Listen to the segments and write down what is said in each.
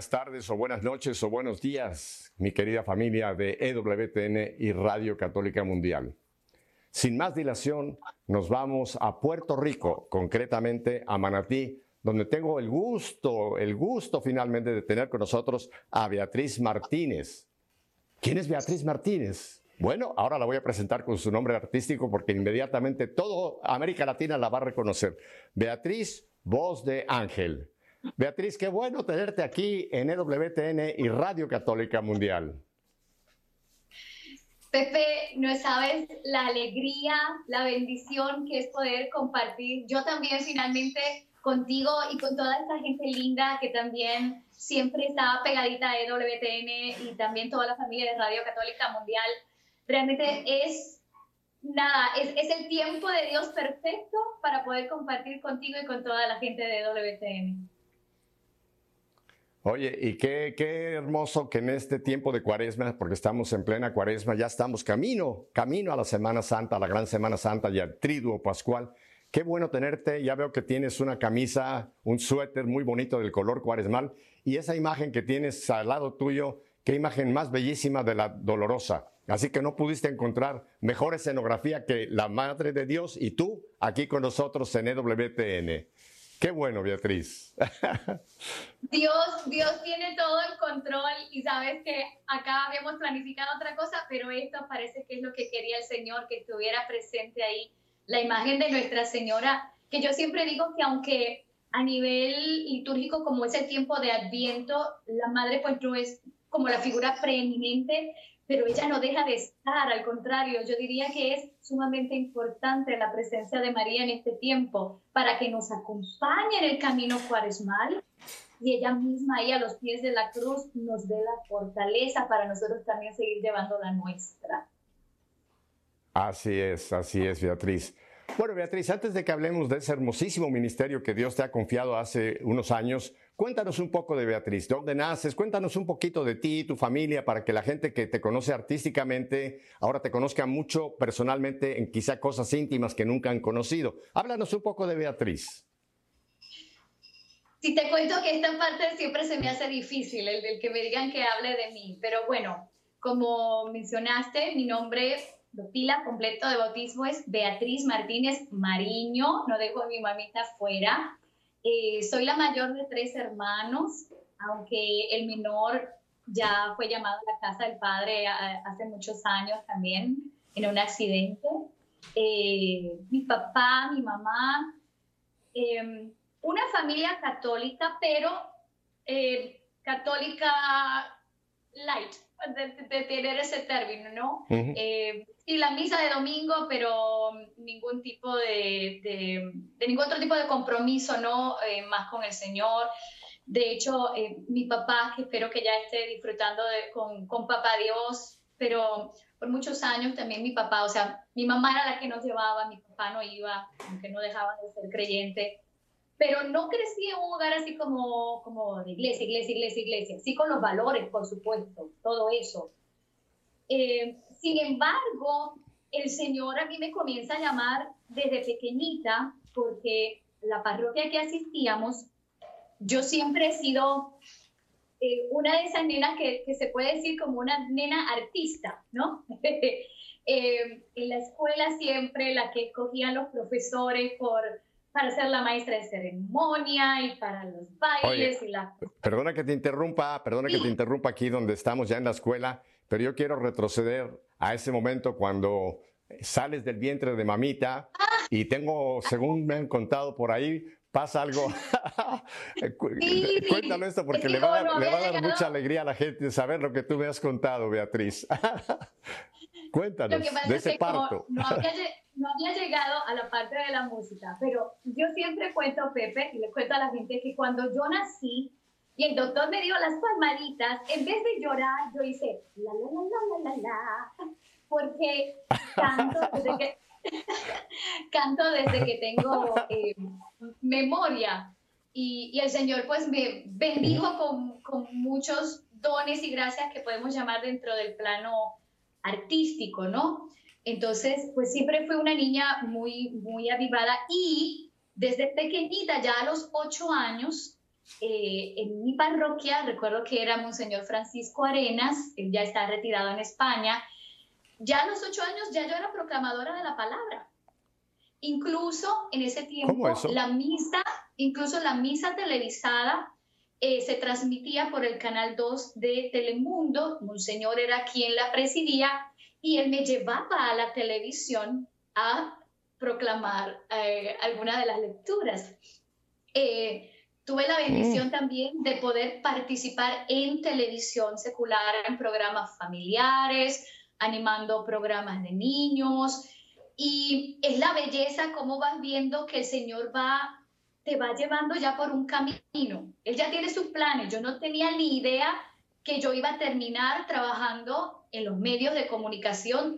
buenas tardes o buenas noches o buenos días, mi querida familia de EWTN y Radio Católica Mundial. Sin más dilación, nos vamos a Puerto Rico, concretamente a Manatí, donde tengo el gusto, el gusto finalmente de tener con nosotros a Beatriz Martínez. ¿Quién es Beatriz Martínez? Bueno, ahora la voy a presentar con su nombre artístico porque inmediatamente todo América Latina la va a reconocer. Beatriz, voz de ángel. Beatriz, qué bueno tenerte aquí en EWTN y Radio Católica Mundial. Pepe, no sabes la alegría, la bendición que es poder compartir. Yo también finalmente contigo y con toda esta gente linda que también siempre está pegadita a EWTN y también toda la familia de Radio Católica Mundial. Realmente es nada, es, es el tiempo de Dios perfecto para poder compartir contigo y con toda la gente de EWTN. Oye, y qué, qué, hermoso que en este tiempo de cuaresma, porque estamos en plena cuaresma, ya estamos camino, camino a la Semana Santa, a la gran Semana Santa y al Triduo Pascual. Qué bueno tenerte, ya veo que tienes una camisa, un suéter muy bonito del color cuaresmal y esa imagen que tienes al lado tuyo, qué imagen más bellísima de la dolorosa. Así que no pudiste encontrar mejor escenografía que la Madre de Dios y tú aquí con nosotros en EWTN. Qué bueno, Beatriz. Dios, Dios tiene todo el control y sabes que acá habíamos planificado otra cosa, pero esto parece que es lo que quería el Señor, que estuviera presente ahí la imagen de Nuestra Señora, que yo siempre digo que aunque a nivel litúrgico, como es el tiempo de Adviento, la Madre pues no es como la figura preeminente, pero ella no deja de estar, al contrario, yo diría que es sumamente importante la presencia de María en este tiempo para que nos acompañe en el camino cuaresmal y ella misma ahí a los pies de la cruz nos dé la fortaleza para nosotros también seguir llevando la nuestra. Así es, así es, Beatriz. Bueno, Beatriz, antes de que hablemos de ese hermosísimo ministerio que Dios te ha confiado hace unos años, cuéntanos un poco de Beatriz, de dónde naces, cuéntanos un poquito de ti, tu familia, para que la gente que te conoce artísticamente ahora te conozca mucho personalmente en quizá cosas íntimas que nunca han conocido. Háblanos un poco de Beatriz. Si te cuento que esta parte siempre se me hace difícil, el del que me digan que hable de mí, pero bueno, como mencionaste, mi nombre pila completo de bautismo es Beatriz Martínez Mariño, no dejo a mi mamita fuera. Eh, soy la mayor de tres hermanos, aunque el menor ya fue llamado a la casa del padre hace muchos años también, en un accidente. Eh, mi papá, mi mamá, em, una familia católica, pero eh, católica light, de, tener ese término, ¿no? sí, la misa de domingo, pero ningún tipo de, de, ningún otro tipo de compromiso, ¿no? Eh, más con el Señor. De hecho, eh, mi papá, que espero que ya esté disfrutando de, con, con papá Dios, pero por muchos años también mi papá, o sea, mi mamá era la que nos llevaba, mi papá no iba, aunque no dejaba de ser creyente, pero no crecí en un hogar así como, como de iglesia, iglesia, iglesia, iglesia, sí con los valores, por supuesto, todo eso. Eh, sin embargo, el Señor a mí me comienza a llamar desde pequeñita, porque la parroquia que asistíamos, yo siempre he sido eh, una de esas nenas que, que, se puede decir como una nena artista, ¿no? eh, en la escuela siempre la que escogían los profesores por, para ser la maestra de ceremonia y para los bailes y la... Perdona que te interrumpa, perdona que te interrumpa aquí donde estamos ya en la escuela, pero yo quiero retroceder a ese momento cuando sales del vientre de mamita y tengo, según me han contado por ahí, pasa algo. Cuéntalo esto porque le va, a dar, mucha alegría a la gente saber lo que tú me has contado, Beatriz. Cuéntanos de ese parto. No había, no había, llegado a la parte de la música, pero yo siempre cuento, Pepe, y le cuento a la gente que cuando yo nací, y el doctor me dio las palmaditas, en vez de llorar, yo hice la, la, la, la, la, la, porque canto desde que, canto desde que tengo eh, memoria. Y, y, el Señor pues me bendijo con, con muchos dones y gracias que podemos llamar dentro del plano artístico, ¿no? Entonces, pues siempre fue una niña muy, muy avivada y desde pequeñita, ya a los ocho años, eh, en mi parroquia, recuerdo que era Monseñor Francisco Arenas, él ya está retirado en España, ya a los ocho años ya yo era proclamadora de la palabra. Incluso en ese tiempo, la misa, incluso la misa televisada eh, se transmitía por el canal 2 de Telemundo. Monseñor era quien la presidía y él me llevaba a la televisión a proclamar eh, alguna de las lecturas. Eh, tuve la bendición mm. también de poder participar en televisión secular, en programas familiares, animando programas de niños. Y es la belleza cómo vas viendo que el Señor va, te va llevando ya por un camino. Él ya tiene sus planes. Yo no tenía ni idea que yo iba a terminar trabajando en los medios de comunicación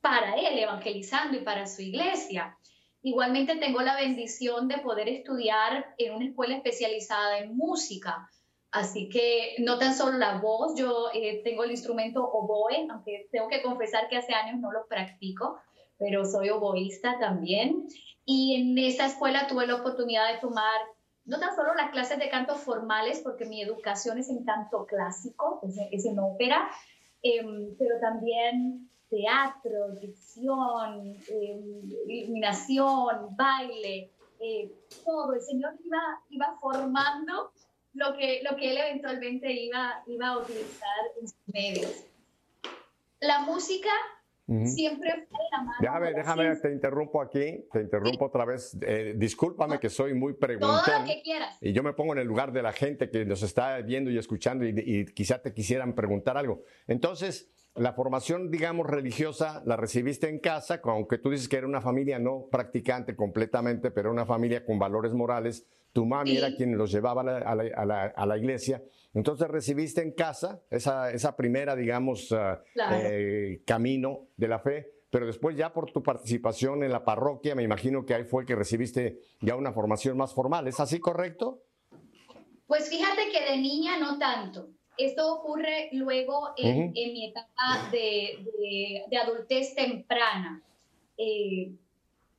para él, evangelizando y para su iglesia. Igualmente tengo la bendición de poder estudiar en una escuela especializada en música. Así que no tan solo la voz, yo eh, tengo el instrumento oboe, aunque tengo que confesar que hace años no lo practico, pero soy oboísta también. Y en esa escuela tuve la oportunidad de tomar no tan solo las clases de canto formales, porque mi educación es en canto clásico, es, en ópera, em, pero también teatro, dicción, em, iluminación, baile, eh, todo. El Señor iba, iba formando lo que, lo que Él eventualmente iba, iba a utilizar en sus medios. La música Siempre fue la mano. Déjame, déjame, te interrumpo aquí, te interrumpo otra vez. Eh, discúlpame que soy muy preguntón. Todo lo que quieras. Y yo me pongo en el lugar de la gente que nos está viendo y escuchando y, y quizá te quisieran preguntar algo. Entonces, la formación, digamos, religiosa la recibiste en casa, aunque tú dices que era una familia no practicante completamente, pero una familia con valores morales. Tu mami era quien los llevaba a la, iglesia. Entonces recibiste en casa esa, esa primera, digamos, ah, eh, camino de la fe, pero después ya por tu participación en la parroquia, me imagino que ahí fue que recibiste ya una formación más formal. ¿Es así correcto? Pues fíjate que de niña no tanto. Esto ocurre luego en, mi etapa de, adultez temprana. Eh,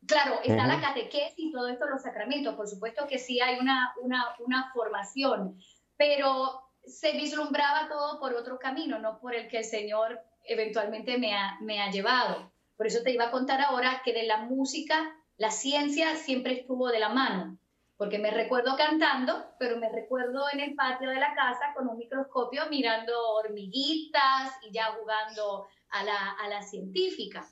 claro, está la catequesis y todo esto, los sacramentos, por supuesto que sí hay una, una, formación, pero se vislumbraba todo por otro camino, no por el que el Señor eventualmente me ha, me ha llevado. Por eso te iba a contar ahora que de la música, la ciencia siempre estuvo de la mano porque me recuerdo cantando, pero me recuerdo en el patio de la casa con un microscopio mirando hormiguitas y ya jugando a la, a la científica.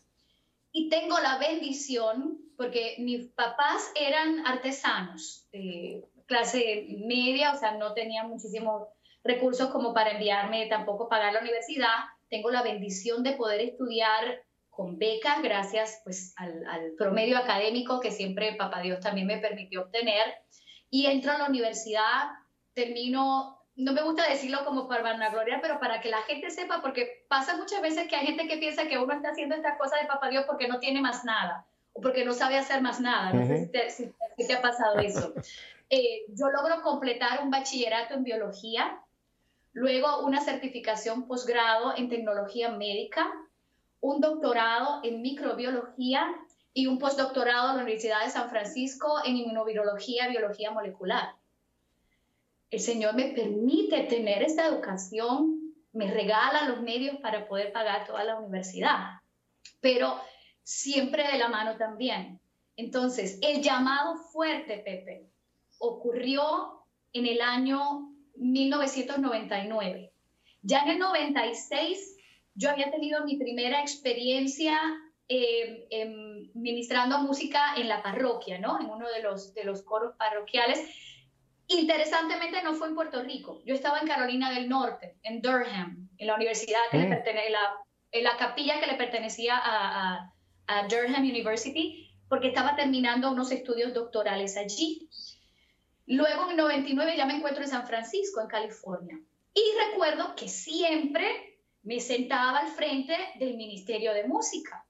Y tengo la bendición, porque mis papás eran artesanos, eh, clase media, o sea, no tenían muchísimos recursos como para enviarme, tampoco pagar la universidad. Tengo la bendición de poder estudiar con becas gracias pues al, promedio académico que siempre Papá Dios también me permitió obtener. Y entro a la universidad, termino, no me gusta decirlo como para vanagloria, pero para que la gente sepa, porque pasa muchas veces que hay gente que piensa que uno está haciendo esta cosa de Papá Dios porque no tiene más nada o porque no sabe hacer más nada. No sé si te, ha pasado eso. Eh, yo logro completar un bachillerato en biología, luego una certificación posgrado en tecnología médica, un doctorado en microbiología y un postdoctorado en la Universidad de San Francisco en inmunovirología y biología molecular. El Señor me permite tener esta educación, me regala los medios para poder pagar toda la universidad, pero siempre de la mano también. Entonces, el llamado fuerte, Pepe, ocurrió en el año 1999. Ya en el 96 yo había tenido mi primera experiencia eh, em, ministrando música en la parroquia, ¿no? En uno de los, de los coros parroquiales. Interesantemente no fue en Puerto Rico, yo estaba en Carolina del Norte, en Durham, en la universidad que le mm. pertenece, la, en la capilla que le pertenecía a, a Durham University, porque estaba terminando unos estudios doctorales allí. Luego en el 99 ya me encuentro en San Francisco, en California. Y recuerdo que siempre me sentaba al frente del Ministerio de Música.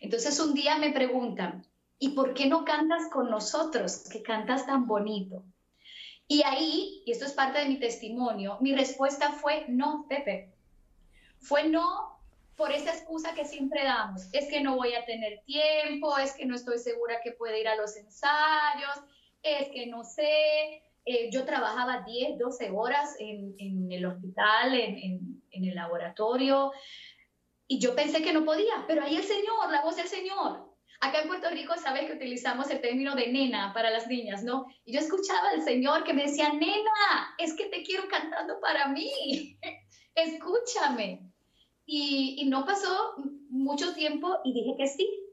Entonces un día me preguntan, ¿y por qué no cantas con nosotros, que cantas tan bonito? Y ahí, y esto es parte de mi testimonio, mi respuesta fue no, Pepe. Fue no por esa excusa que siempre damos. Es que no voy a tener tiempo, es que no estoy segura que pueda ir a los ensayos, es que no sé, eh, yo trabajaba 10, 12 horas en, el hospital, en, el laboratorio, y yo pensé que no podía, pero ahí el Señor, la voz del Señor. Acá en Puerto Rico, sabes que utilizamos el término de nena para las niñas, ¿no? Y yo escuchaba al Señor que me decía, nena, es que te quiero cantando para mí, escúchame. Y, y no pasó mucho tiempo y dije que sí,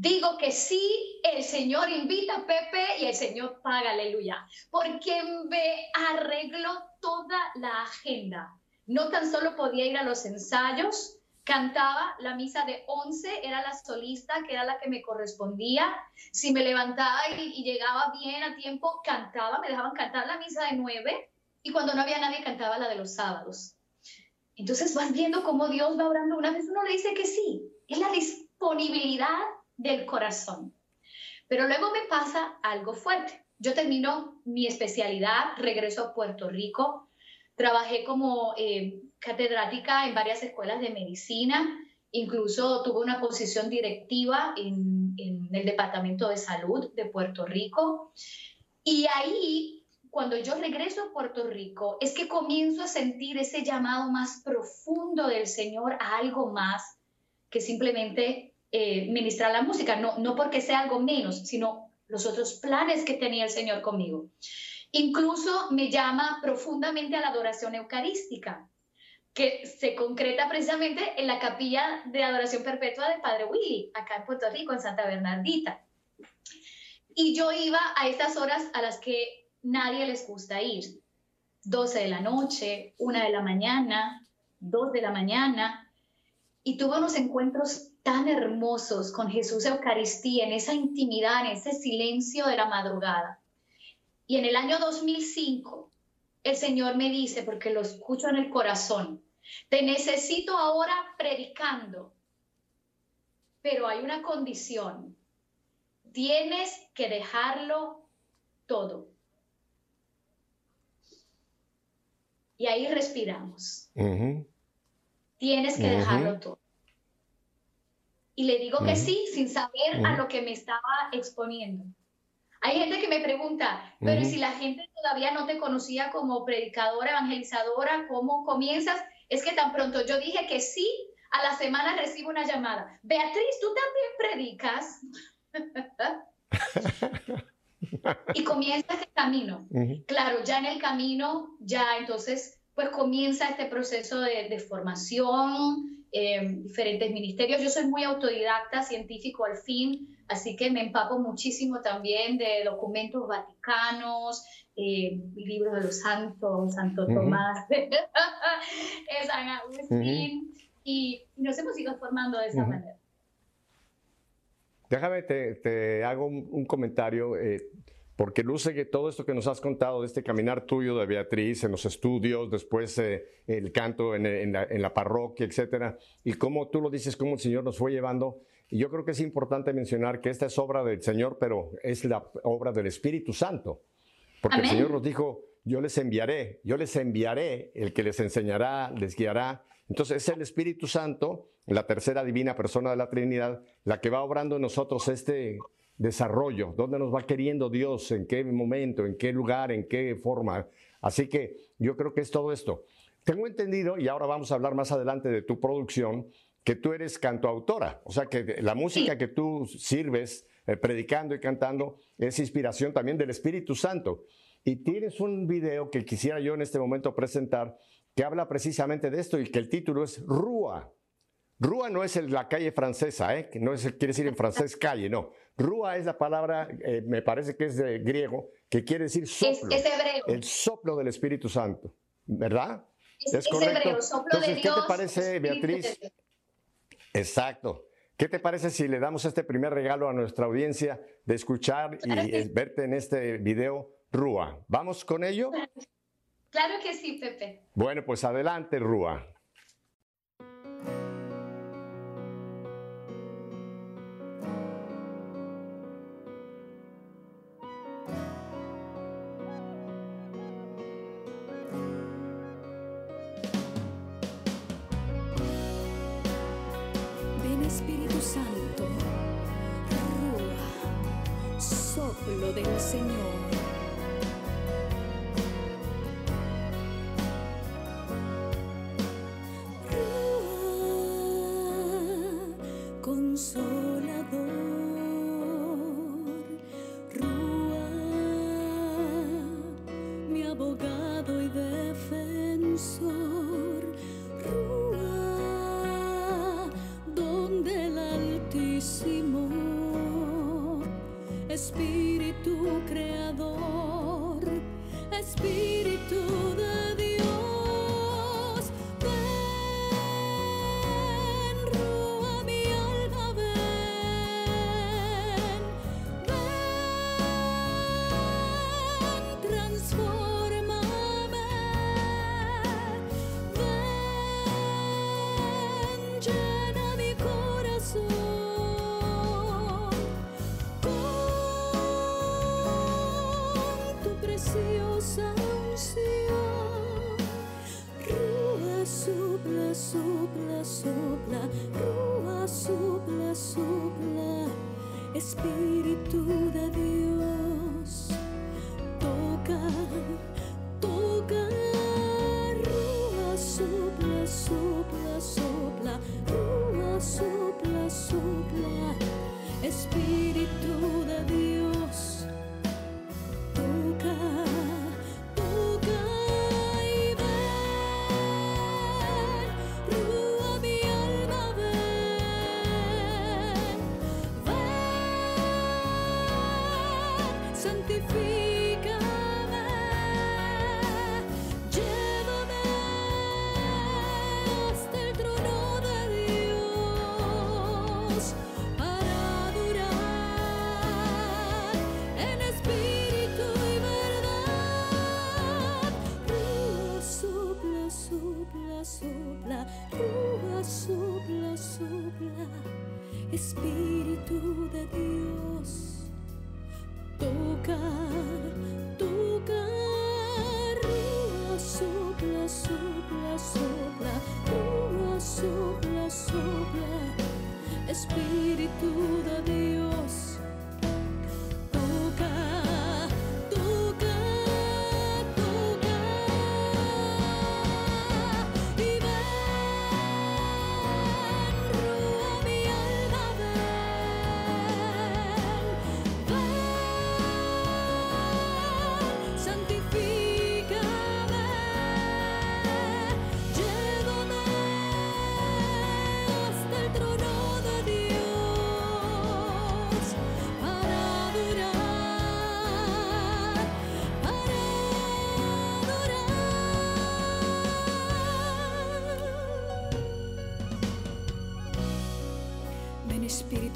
Digo que sí, el Señor invita a Pepe y el Señor paga, aleluya, porque me arregló toda la agenda. No tan solo podía ir a los ensayos, cantaba la misa de 11, era la solista, que era la que me correspondía. Si me levantaba y, llegaba bien a tiempo, cantaba, me dejaban cantar la misa de 9 y cuando no había nadie cantaba la de los sábados. Entonces vas viendo cómo Dios va orando. Una vez uno le dice que sí, es la disponibilidad del corazón. Pero luego me pasa algo fuerte. Yo termino mi especialidad, regreso a Puerto Rico, trabajé como eh, catedrática en varias escuelas de medicina, incluso tuve una posición directiva en, en el Departamento de Salud de Puerto Rico. Y ahí, cuando yo regreso a Puerto Rico, es que comienzo a sentir ese llamado más profundo del Señor a algo más que simplemente eh, ministrar la música, no, no porque sea algo menos, sino los otros planes que tenía el Señor conmigo. Incluso me llama profundamente a la adoración eucarística, que se concreta precisamente en la capilla de adoración perpetua de Padre Willy, acá en Puerto Rico, en Santa Bernardita. Y yo iba a estas horas a las que nadie les gusta ir. 12 de la noche, 1 de la mañana, 2 de la mañana. Y tuve unos encuentros tan hermosos con Jesús Eucaristía, en esa intimidad, en ese silencio de la madrugada. Y en el año 2005, el Señor me dice, porque lo escucho en el corazón, te necesito ahora predicando, pero hay una condición, tienes que dejarlo todo. Y ahí respiramos. Tienes que dejarlo todo. Y le digo que sí, sin saber a lo que me estaba exponiendo. Hay gente que me pregunta, pero si la gente todavía no te conocía como predicadora, evangelizadora, ¿cómo comienzas? Es que tan pronto yo dije que sí, a la semana recibo una llamada. Beatriz, ¿tú también predicas? y comienza este camino. Claro, ya en el camino, ya entonces, pues comienza este proceso de, de formación, Em, diferentes ministerios. Yo soy muy autodidacta, científico al fin, así que me empapo muchísimo también de documentos vaticanos, eh, libros de los santos, Santo Tomás, San Agustín, y nos hemos ido formando de esa manera. Déjame, te, te hago un, comentario. Eh, porque luce que todo esto que nos has contado de este caminar tuyo de Beatriz en los estudios, después eh, el canto en, la, parroquia, etcétera, y cómo tú lo dices, cómo el Señor nos fue llevando. Y yo creo que es importante mencionar que esta es obra del Señor, pero es la obra del Espíritu Santo. Porque el Señor nos dijo, yo les enviaré, yo les enviaré, el que les enseñará, les guiará. Entonces es el Espíritu Santo, la tercera divina persona de la Trinidad, la que va obrando en nosotros este desarrollo, dónde nos va queriendo Dios, en qué momento, en qué lugar, en qué forma. Así que yo creo que es todo esto. Tengo entendido, y ahora vamos a hablar más adelante de tu producción, que tú eres cantoautora, o sea que la música que tú sirves eh, predicando y cantando es inspiración también del Espíritu Santo. Y tienes un video que quisiera yo en este momento presentar que habla precisamente de esto y que el título es Rúa. Rúa no es la calle francesa, ¿eh? no es, quiere decir en francés calle, no. Rúa es la palabra, eh, me parece que es de griego, que quiere decir soplo. Es, hebreo. El soplo del Espíritu Santo, ¿verdad? Es, correcto. Hebreo, soplo de Dios, ¿qué te parece, Beatriz? Exacto. ¿Qué te parece si le damos este primer regalo a nuestra audiencia de escuchar y verte en este video Rúa? ¿Vamos con ello? Claro que sí, Pepe. Bueno, pues adelante, Rúa.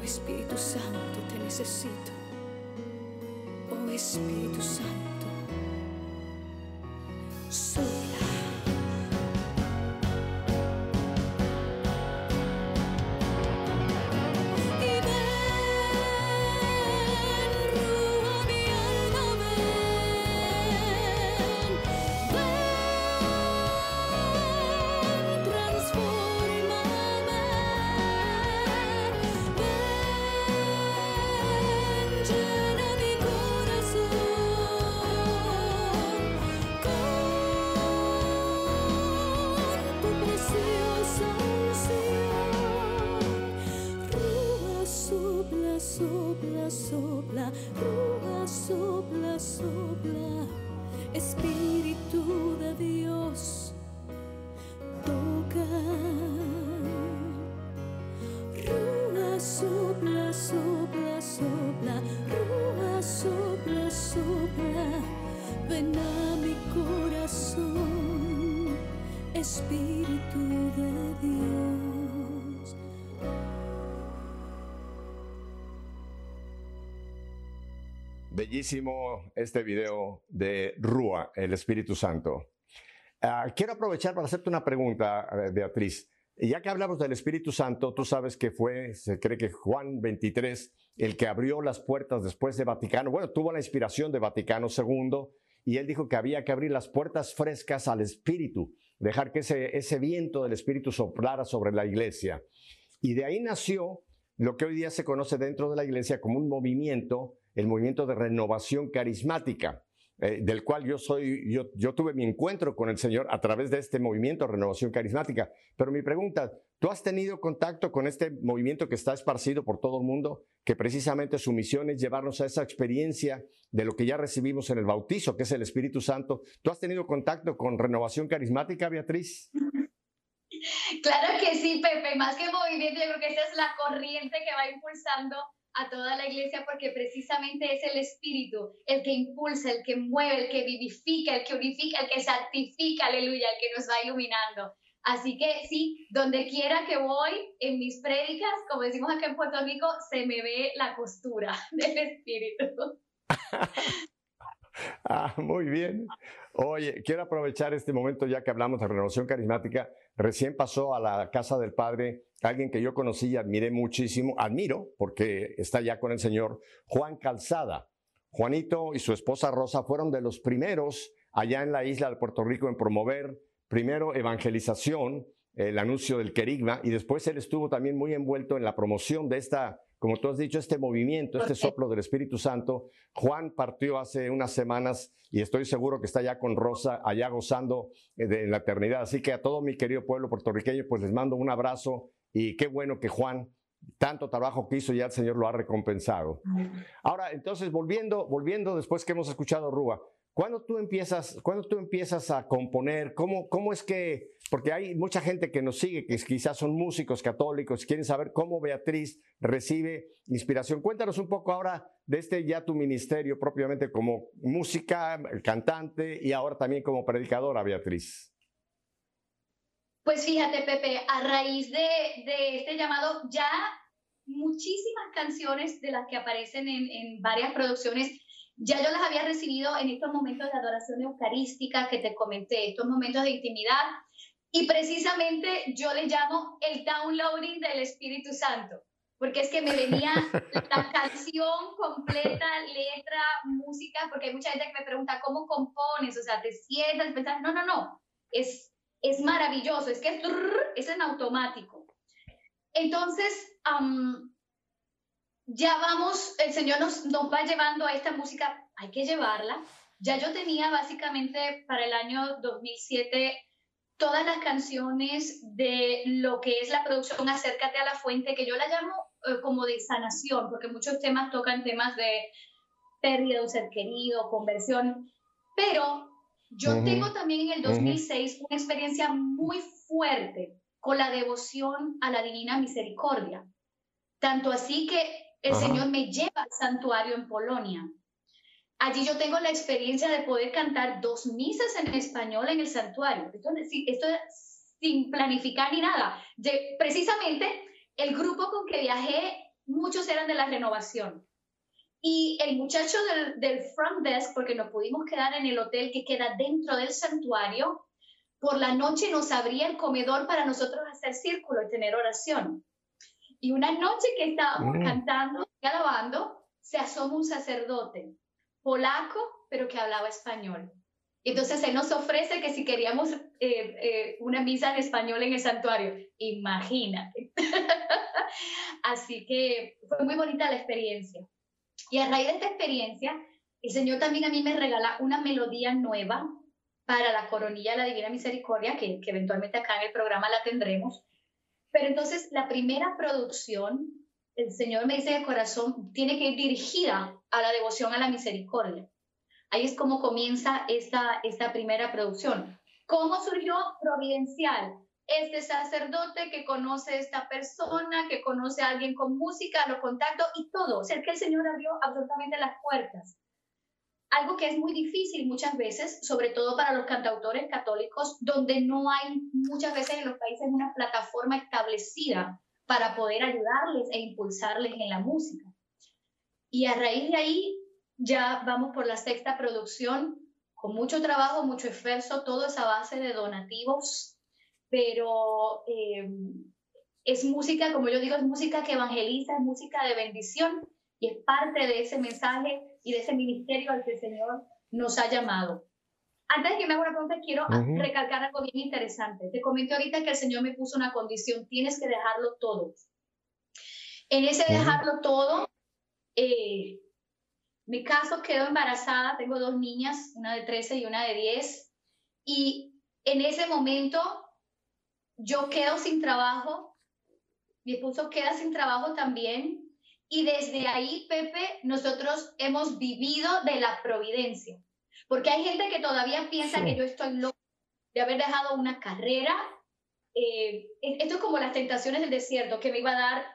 Oh Espíritu Santo, te necesito. Oh Espíritu Santo, sopla. Bellísimo este video de Rúa, el Espíritu Santo. Ah, quiero aprovechar para hacerte una pregunta, eh, Beatriz. Ya que hablamos del Espíritu Santo, tú sabes que fue, se cree que Juan 23, el que abrió las puertas después de Vaticano. Bueno, tuvo la inspiración de Vaticano II y él dijo que había que abrir las puertas frescas al Espíritu, dejar que ese, ese viento del Espíritu soplara sobre la iglesia. Y de ahí nació lo que hoy día se conoce dentro de la iglesia como un movimiento, el movimiento de renovación carismática, eh, del cual yo soy, yo, tuve mi encuentro con el Señor a través de este movimiento renovación carismática. Pero mi pregunta, ¿tú has tenido contacto con este movimiento que está esparcido por todo el mundo, que precisamente su misión es llevarnos a esa experiencia de lo que ya recibimos en el bautizo, que es el Espíritu Santo? ¿Tú has tenido contacto con renovación carismática, Beatriz? Claro que sí, Pepe, más que movimiento, yo creo que esa es la corriente que va impulsando a toda la iglesia porque precisamente es el Espíritu el que impulsa, el que mueve, el que vivifica, el que unifica, el que santifica, aleluya, el que nos va iluminando. Así que sí, donde quiera que voy, en mis prédicas, como decimos acá en Puerto Rico, se me ve la costura del espíritu. ah, muy bien. Oye, quiero aprovechar este momento ya que hablamos de renovación carismática. Recién pasó a la casa del Padre alguien que yo conocí y admiré muchísimo, admiro porque está ya con el Señor, Juan Calzada. Juanito y su esposa Rosa fueron de los primeros allá en la isla de Puerto Rico en promover primero evangelización, el anuncio del querigma, y después él estuvo también muy envuelto en la promoción de esta, como tú has dicho, este movimiento, este soplo del Espíritu Santo. Juan partió hace unas semanas y estoy seguro que está ya con Rosa, allá gozando eh, de la eternidad. Así que a todo mi querido pueblo puertorriqueño, pues les mando un abrazo y qué bueno que Juan tanto trabajo que hizo ya el Señor lo ha recompensado. Ahora, entonces, volviendo, volviendo después que hemos escuchado Rúa, ¿Cuándo tú empiezas, cuando tú empiezas a componer? ¿Cómo, ¿Cómo es que, porque hay mucha gente que nos sigue, que quizás son músicos católicos, quieren saber cómo Beatriz recibe inspiración? Cuéntanos un poco ahora de este ya tu ministerio propiamente como música, cantante y ahora también como predicadora, Beatriz. Pues fíjate, Pepe, a raíz de, de este llamado, ya muchísimas canciones de las que aparecen en, en varias producciones ya yo las había recibido en estos momentos de adoración eucarística que te comenté, estos momentos de intimidad, y precisamente yo le llamo el downloading del Espíritu Santo, porque es que me venía la canción completa, letra, música, porque hay mucha gente que me pregunta, ¿cómo compones? O sea, te sientas, no, no, no, es, es maravilloso, es que es, es en automático. Entonces, ya vamos, el Señor nos, nos va llevando a esta música, hay que llevarla. Ya yo tenía básicamente para el año 2007 todas las canciones de lo que es la producción Acércate a la Fuente, que yo la llamo eh, como de sanación, porque muchos temas tocan temas de pérdida de un ser querido, conversión, pero yo tengo también en el 2006 una experiencia muy fuerte con la devoción a la Divina Misericordia. Tanto así que el Señor me lleva al santuario en Polonia. Allí yo tengo la experiencia de poder cantar dos misas en español en el santuario. Esto, esto sin planificar ni nada. precisamente el grupo con que viajé, muchos eran de la renovación. Y el muchacho del, del front desk, porque nos pudimos quedar en el hotel que queda dentro del santuario, por la noche nos abría el comedor para nosotros hacer círculo y tener oración. Y una noche que estábamos mm. cantando y alabando, se asoma un sacerdote polaco, pero que hablaba español. Entonces él nos ofrece que si queríamos eh, eh, una misa en español en el santuario, imagínate. Así que fue muy bonita la experiencia. Y a raíz de esta experiencia, el Señor también a mí me regala una melodía nueva para la coronilla de la Divina Misericordia, que, eventualmente acá en el programa la tendremos. Pero entonces la primera producción, el Señor me dice de corazón, tiene que ir dirigida a la devoción a la misericordia. Ahí es como comienza esta, esta primera producción. ¿Cómo surgió Providencial? Este sacerdote que conoce a esta persona, que conoce a alguien con música, lo contacto y todo. O sea, que el Señor abrió absolutamente las puertas algo que es muy difícil muchas veces, sobre todo para los cantautores católicos, donde no hay muchas veces en los países una plataforma establecida para poder ayudarles e impulsarles en la música. Y a raíz de ahí ya vamos por la sexta producción, con mucho trabajo, mucho esfuerzo, todo esa base de donativos, pero eh, es música, como yo digo, es música que evangeliza, es música de bendición y es parte de ese mensaje y de ese ministerio al que el Señor nos ha llamado. Antes de que me haga una pregunta, quiero recalcar algo bien interesante. Te comenté ahorita que el Señor me puso una condición, tienes que dejarlo todo. En ese dejarlo todo, eh, mi caso quedó embarazada, tengo dos niñas, una de 13 y una de 10, y en ese momento yo quedo sin trabajo, mi esposo queda sin trabajo también, y desde ahí, Pepe, nosotros hemos vivido de la providencia. Porque hay gente que todavía piensa que yo estoy loco de haber dejado una carrera. Eh, esto es como las tentaciones del desierto, que me iba a dar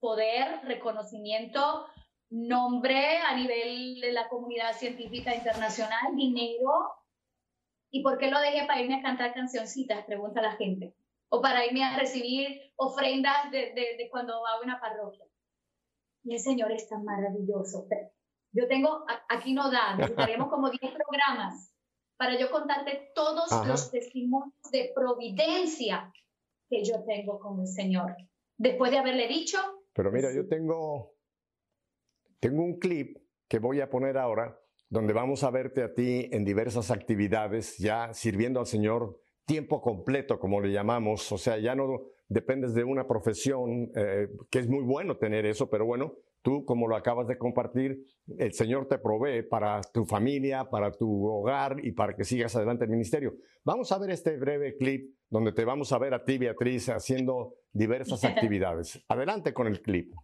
poder, reconocimiento, nombre a nivel de la comunidad científica internacional, dinero. ¿Y por qué lo dejé para irme a cantar cancioncitas? Pregunta la gente. O para irme a recibir ofrendas de, de, cuando va a una parroquia. Y el Señor es tan maravilloso. Yo tengo, aquí no da, necesitaríamos como 10 programas para yo contarte todos los testimonios de providencia que yo tengo con el Señor. Después de haberle dicho. Pero mira, yo tengo, tengo un clip que voy a poner ahora, donde vamos a verte a ti en diversas actividades, ya sirviendo al Señor tiempo completo, como le llamamos. O sea, ya no dependes de una profesión, eh, que es muy bueno tener eso, pero bueno, Tú, como lo acabas de compartir, el Señor te provee para tu familia, para tu hogar y para que sigas adelante el ministerio. Vamos a ver este breve clip donde te vamos a ver a ti, Beatriz, haciendo diversas actividades. Adelante con el clip.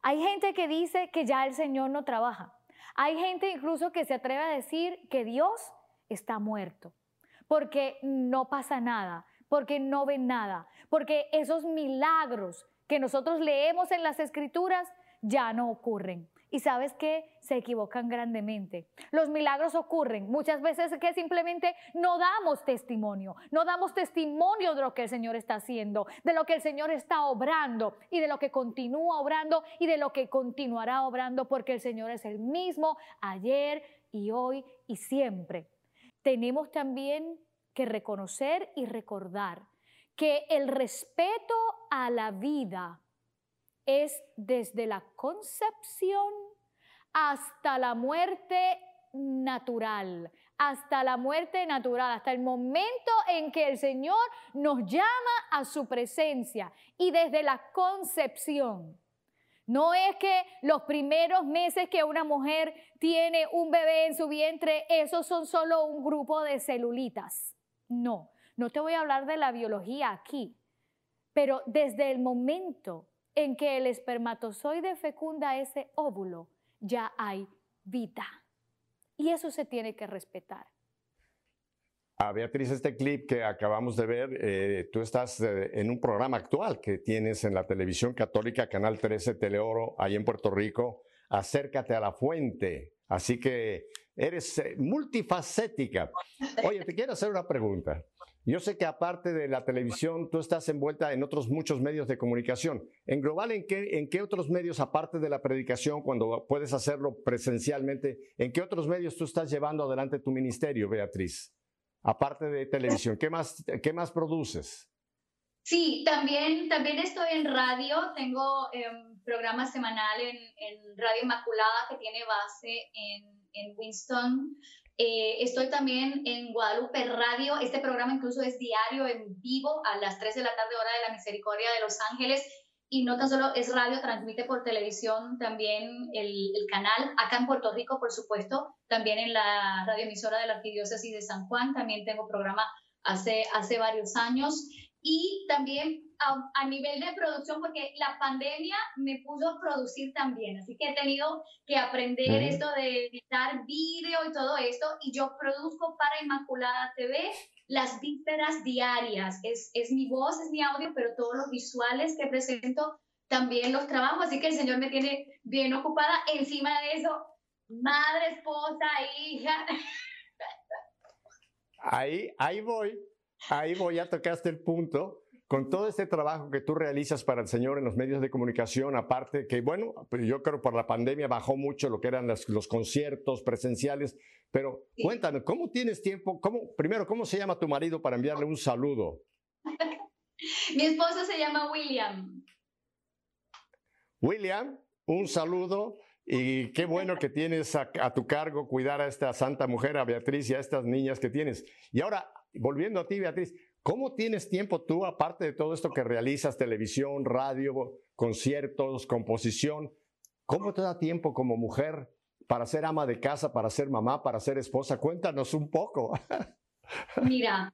Hay gente que dice que ya el Señor no trabaja. Hay gente incluso que se atreve a decir que Dios está muerto, porque no pasa nada, porque no ven nada, porque esos milagros que nosotros leemos en las escrituras ya no ocurren. Y sabes que se equivocan grandemente. Los milagros ocurren muchas veces que simplemente no damos testimonio, no damos testimonio de lo que el Señor está haciendo, de lo que el Señor está obrando y de lo que continúa obrando y de lo que continuará obrando porque el Señor es el mismo ayer y hoy y siempre. Tenemos también que reconocer y recordar que el respeto a la vida es desde la concepción hasta la muerte natural, hasta la muerte natural, hasta el momento en que el Señor nos llama a su presencia y desde la concepción. No es que los primeros meses que una mujer tiene un bebé en su vientre, esos son solo un grupo de celulitas. No, no te voy a hablar de la biología aquí, pero desde el momento en que el espermatozoide fecunda ese óvulo, ya hay vida. Y eso se tiene que respetar. A Beatriz, este clip que acabamos de ver, eh, tú estás eh, en un programa actual que tienes en la televisión católica, Canal 13 Teleoro, ahí en Puerto Rico. Acércate a la fuente. Así que eres eh, multifacética. Oye, te quiero hacer una pregunta. Yo sé que aparte de la televisión, tú estás envuelta en otros muchos medios de comunicación. En global, ¿en qué, ¿en qué otros medios, aparte de la predicación, cuando puedes hacerlo presencialmente, en qué otros medios tú estás llevando adelante tu ministerio, Beatriz? Aparte de televisión, ¿qué más, qué más produces? Sí, también, también estoy en radio, tengo un em, programa semanal en, en, Radio Inmaculada que tiene base en, en Winston, eh, estoy también en Guadalupe Radio. Este programa incluso es diario en vivo a las 3 de la tarde, hora de la misericordia de Los Ángeles. Y no tan solo es radio, transmite por televisión también el, el canal. Acá en Puerto Rico, por supuesto, también en la radioemisora de la Arquidiócesis de San Juan. También tengo programa hace, hace varios años. Y también a, nivel de producción, porque la pandemia me puso a producir también, así que he tenido que aprender esto de editar vídeo y todo esto, y yo produzco para Inmaculada TV las vísperas diarias, es, es mi voz, es mi audio, pero todos los visuales que presento también los trabajo, así que el Señor me tiene bien ocupada, encima de eso, madre, esposa, hija. Ahí, ahí voy, ahí voy, ya tocaste el punto. Con todo este trabajo que tú realizas para el Señor en los medios de comunicación, aparte que, bueno, pues yo creo por la pandemia bajó mucho lo que eran los, conciertos presenciales, pero cuéntame, ¿cómo tienes tiempo? ¿Cómo, primero, ¿cómo se llama tu marido para enviarle un saludo? Mi esposo se llama William. William, un saludo. Y qué bueno que tienes a, a, tu cargo cuidar a esta santa mujer, a Beatriz y a estas niñas que tienes. Y ahora, volviendo a ti, Beatriz, ¿Cómo tienes tiempo tú, aparte de todo esto que realizas, televisión, radio, conciertos, composición? ¿Cómo te da tiempo como mujer para ser ama de casa, para ser mamá, para ser esposa? Cuéntanos un poco. Mira,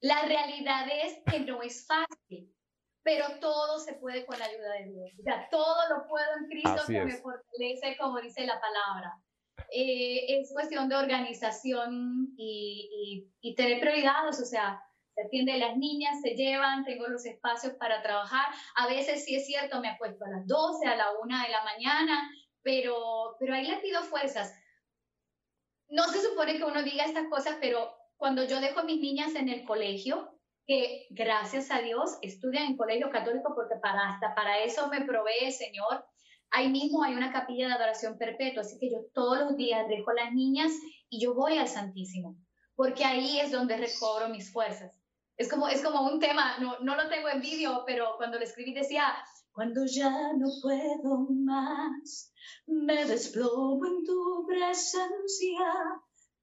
la realidad es que no es fácil, pero todo se puede con la ayuda de Dios. O sea, todo lo puedo en Cristo que me fortalece, como dice la palabra. Eh, es cuestión de organización y, y, y tener prioridades, o sea, se atiende las niñas, se llevan, tengo los espacios para trabajar. A veces sí es cierto, me acuesto a las 12, a la 1 de la mañana, pero, pero ahí le pido fuerzas. no se supone que uno diga estas cosas, pero cuando yo dejo a mis niñas en el colegio, que gracias a Dios estudian en colegio católico porque para, hasta para eso me provee Señor. Ahí mismo hay una capilla de adoración perpetua, así que yo todos los días dejo a las niñas y yo voy al Santísimo, porque ahí es donde recobro mis fuerzas. Es como, es como un tema, no, no lo tengo en vídeo, pero cuando lo escribí decía, cuando ya no puedo más, me desplomo en tu presencia,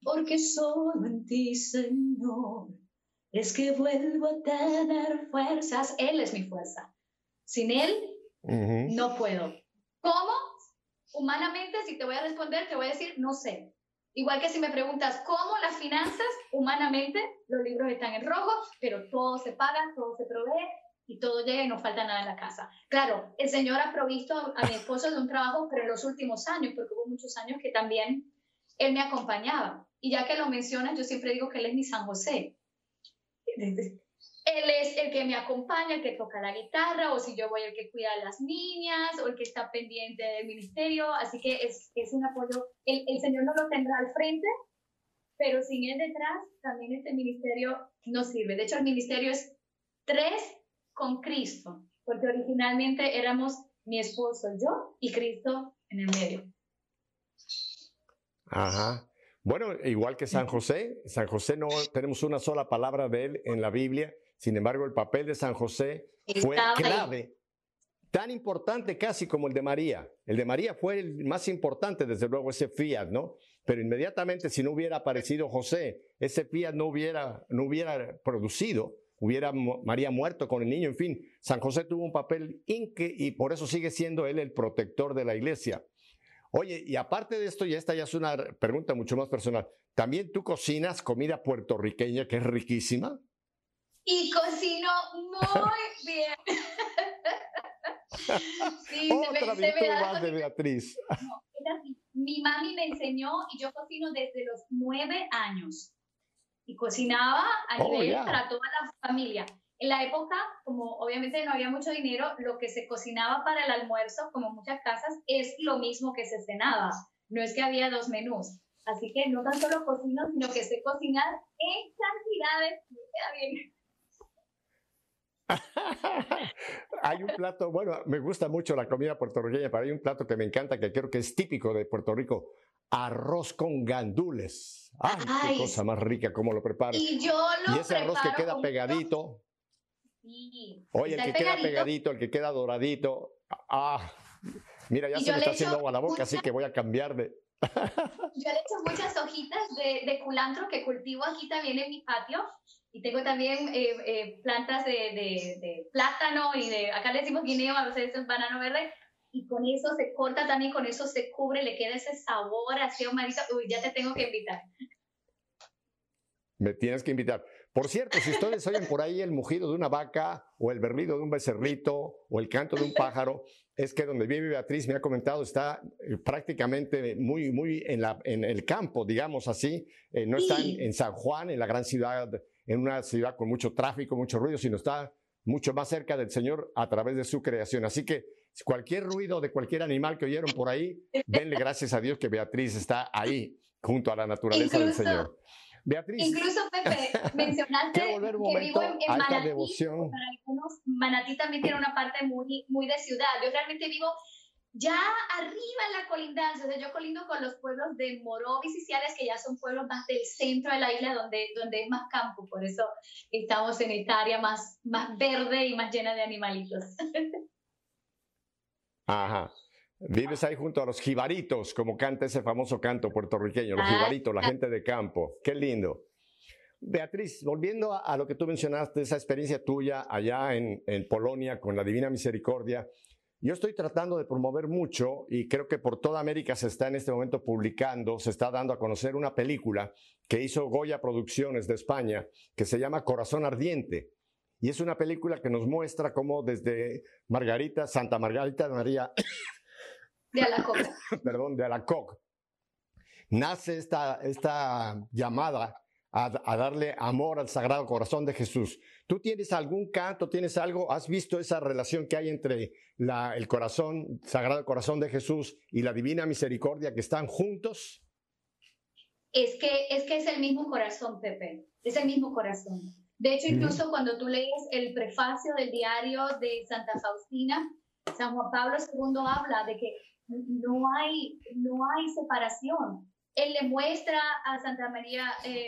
porque solo en ti, Señor, es que vuelvo a tener fuerzas. Él es mi fuerza. Sin Él, no puedo. ¿Cómo? Humanamente, si te voy a responder, te voy a decir, no sé. Igual que si me preguntas cómo las finanzas, humanamente, los libros están en rojo, pero todo se paga, todo se provee y todo llega y no falta nada en la casa. Claro, el Señor ha provisto a mi esposo de un trabajo, pero en los últimos años, porque hubo muchos años que también él me acompañaba. Y ya que lo mencionas, yo siempre digo que él es mi San José. Él es el que me acompaña, el que toca la guitarra, o si yo voy el que cuida a las niñas, o el que está pendiente del ministerio. Así que es, es un apoyo. El, el Señor no lo tendrá al frente, pero sin él detrás, también este ministerio no sirve. De hecho, el ministerio es tres con Cristo, porque originalmente éramos mi esposo, yo y Cristo en el medio. Ajá. Bueno, igual que San José, San José no tenemos una sola palabra de él en la Biblia, sin embargo el papel de San José fue clave, tan importante casi como el de María. El de María fue el más importante, desde luego, ese fiat, ¿no? Pero inmediatamente si no hubiera aparecido José, ese fiat no hubiera, no hubiera producido, hubiera María muerto con el niño, en fin, San José tuvo un papel inque y por eso sigue siendo él el protector de la iglesia. Oye, y aparte de esto, y esta ya es una pregunta mucho más personal, ¿también tú cocinas comida puertorriqueña que es riquísima? Y cocino muy bien. sí, Otra virtud más de Beatriz. Mi mami me enseñó y yo cocino desde los nueve años. Y cocinaba a oh, nivel para toda la familia. En la época, como obviamente no había mucho dinero, lo que se cocinaba para el almuerzo, como muchas casas, es lo mismo que se cenaba. No es que había dos menús. Así que no tan solo cocino, sino que sé cocinar en cantidades. Bien. hay un plato, bueno, me gusta mucho la comida puertorriqueña, pero hay un plato que me encanta, que creo que es típico de Puerto Rico, arroz con gandules. ¡Ay, qué cosa más rica! ¿Cómo lo preparo? Y yo lo Y ese arroz que queda pegadito. Oye, el que queda pegadito, el que queda doradito. Ah, mira, ya se me está haciendo agua la boca, así que voy a cambiar de. Yo le echo muchas hojitas de, de, culantro que cultivo aquí también en mi patio. Y tengo también eh, eh, plantas de, de, plátano y de, acá le decimos guineo, a veces es banano verde. Y con eso se corta también, con eso se cubre, le queda ese sabor así amarito. Uy, ya te tengo que invitar. Me tienes que invitar. Por cierto, si ustedes oyen por ahí el mugido de una vaca o el berrido de un becerrito o el canto de un pájaro, es que donde vive Beatriz, me ha comentado, está eh, prácticamente muy, muy en, la, en el campo, digamos así. Eh, no está en, San Juan, en la gran ciudad, en una ciudad con mucho tráfico, mucho ruido, sino está mucho más cerca del Señor a través de su creación. Así que cualquier ruido de cualquier animal que oyeron por ahí, denle gracias a Dios que Beatriz está ahí junto a la naturaleza del Señor. Beatriz. Incluso, Pepe, mencionaste que vivo en, en Manatí. Devoción. Para algunos, Manatí también tiene una parte muy, muy de ciudad. Yo realmente vivo ya arriba en la colindancia. O sea, yo colindo con los pueblos de Morovis y Ciales, que ya son pueblos más del centro de la isla, donde, donde es más campo. Por eso estamos en esta área más, más verde y más llena de animalitos. Ajá. Vives ahí junto a los jibaritos, como canta ese famoso canto puertorriqueño, los ah, jibaritos, la gente de campo. Qué lindo. Beatriz, volviendo a, lo que tú mencionaste, esa experiencia tuya allá en, en, Polonia con la Divina Misericordia, yo estoy tratando de promover mucho y creo que por toda América se está en este momento publicando, se está dando a conocer una película que hizo Goya Producciones de España que se llama Corazón Ardiente. Y es una película que nos muestra cómo desde Margarita, Santa Margarita María de Alacoc. Perdón, de Alacoc. Nace esta, esta llamada a, darle amor al Sagrado Corazón de Jesús. ¿Tú tienes algún canto, tienes algo? ¿Has visto esa relación que hay entre la, el corazón, Sagrado Corazón de Jesús y la Divina Misericordia que están juntos? es que, es que es el mismo corazón, Pepe, es el mismo corazón. De hecho, incluso cuando tú lees el prefacio del diario de Santa Faustina, San Juan Pablo II habla de que no hay, no hay separación. Él le muestra a Santa María, eh,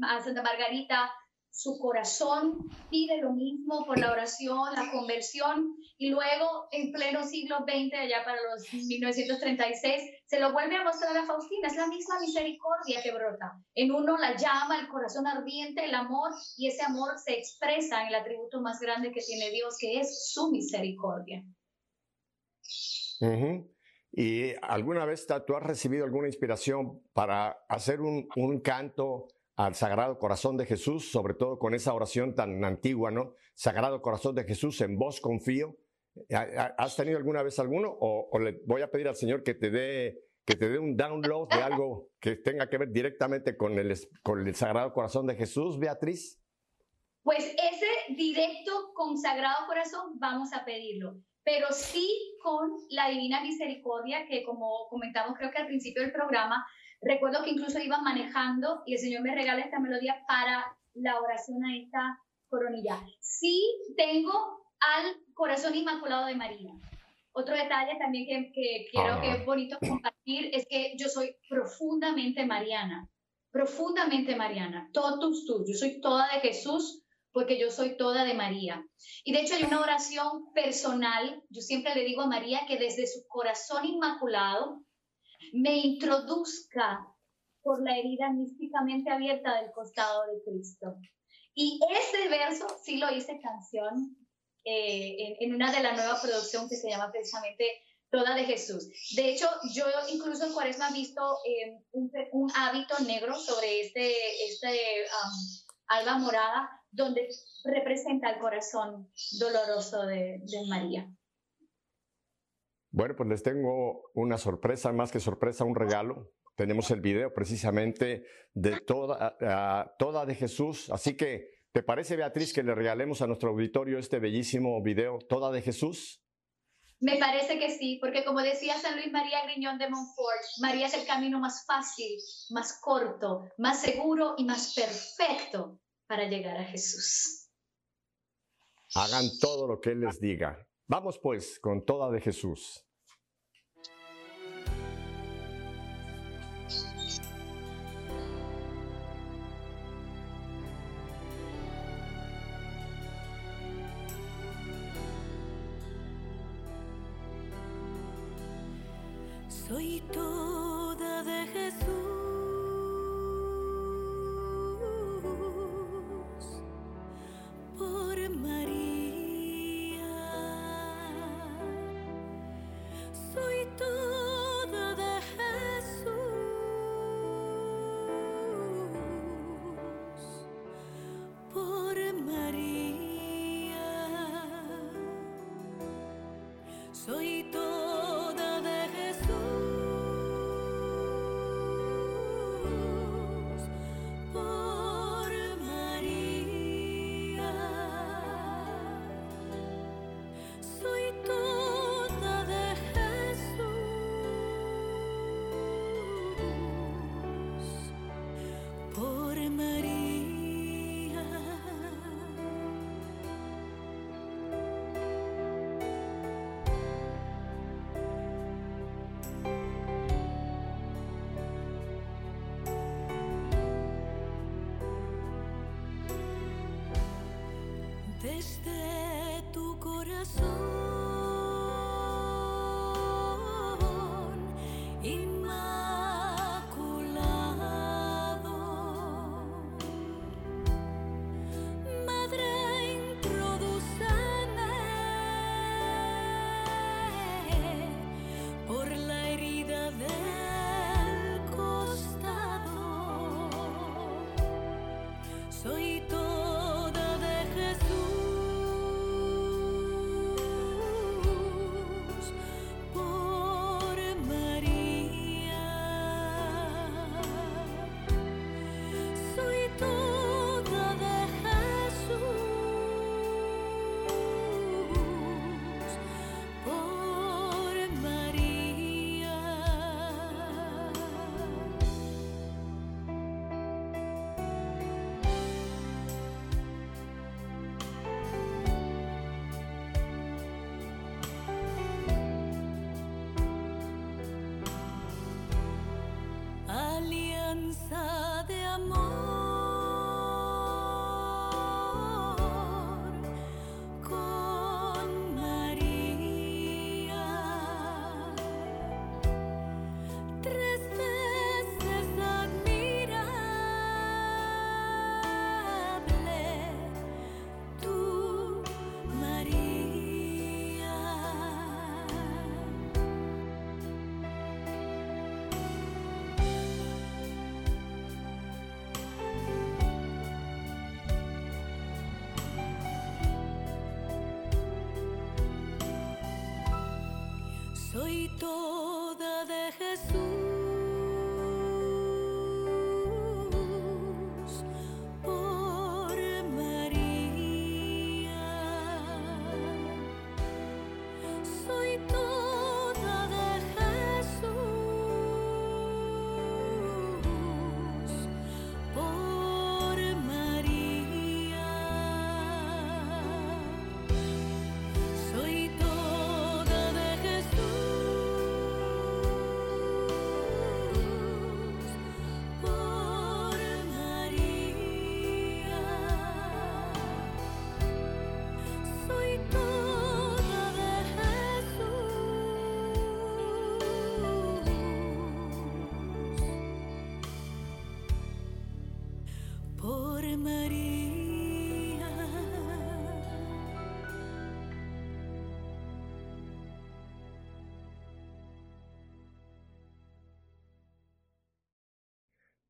a Santa Margarita su corazón pide lo mismo por la oración, la conversión, y luego en pleno siglo XX, allá para los 1936, se lo vuelve a mostrar a Faustina, es la misma misericordia que brota. En uno la llama, el corazón ardiente, el amor, y ese amor se expresa en el atributo más grande que tiene Dios, que es su misericordia. ¿Y alguna vez tú has recibido alguna inspiración para hacer un, un canto? Al Sagrado Corazón de Jesús, sobre todo con esa oración tan antigua, ¿no? Sagrado Corazón de Jesús, en vos confío. ¿Has tenido alguna vez alguno? O, le voy a pedir al Señor que te dé que te dé un download de algo que tenga que ver directamente con el, con el Sagrado Corazón de Jesús, Beatriz? Pues ese directo con Sagrado Corazón vamos a pedirlo, pero sí con la Divina Misericordia, que como comentamos creo que al principio del programa, Recuerdo que incluso iba manejando y el Señor me regala esta melodía para la oración a esta coronilla. Sí tengo al corazón inmaculado de María. Otro detalle también que, que quiero que es bonito compartir es que yo soy profundamente mariana, profundamente mariana, todos tú, yo soy toda de Jesús porque yo soy toda de María. Y de hecho hay una oración personal, yo siempre le digo a María que desde su corazón inmaculado, me introduzca por la herida místicamente abierta del costado de Cristo. Y ese verso sí lo hice canción eh, en, una de la nueva producción que se llama precisamente Toda de Jesús. De hecho, yo incluso en Cuaresma he visto eh, un, hábito negro sobre este, este alba morada donde representa el corazón doloroso de María. Bueno, pues les tengo una sorpresa, más que sorpresa, un regalo. Tenemos el video precisamente de toda, toda de Jesús. Así que, ¿te parece, Beatriz, que le regalemos a nuestro auditorio este bellísimo video, Toda de Jesús? Me parece que sí, porque como decía San Luis María Griñón de Montfort, María es el camino más fácil, más corto, más seguro y más perfecto para llegar a Jesús. Hagan todo lo que Él les diga. Vamos pues con toda de Jesús. Corazón.